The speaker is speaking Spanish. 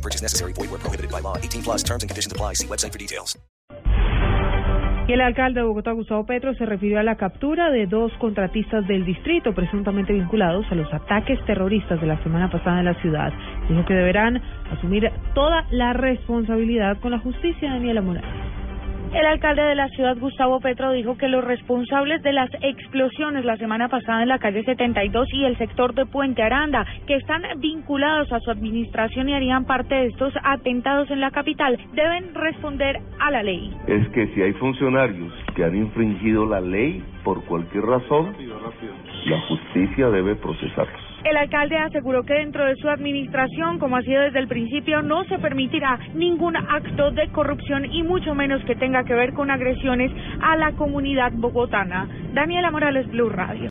No purchase necessary. Void where prohibited by law. 18 plus terms and conditions apply. See website for details. Y el alcalde de Bogotá, Gustavo Petro, se refirió a la captura de dos contratistas del distrito presuntamente vinculados a los ataques terroristas de la semana pasada en la ciudad. Dijo que deberán asumir toda la responsabilidad con la justicia, Daniela Morales. El alcalde de la ciudad, Gustavo Petro, dijo que los responsables de las explosiones la semana pasada en la calle 72 y el sector de Puente Aranda, que están vinculados a su administración y harían parte de estos atentados en la capital, deben responder a la ley. Es que si hay funcionarios que han infringido la ley por cualquier razón, la justicia debe procesarlos. El alcalde aseguró que dentro de su administración, como ha sido desde el principio, no se permitirá ningún acto de corrupción y mucho menos que tenga que ver con agresiones a la comunidad bogotana. Daniela Morales, Blue Radio.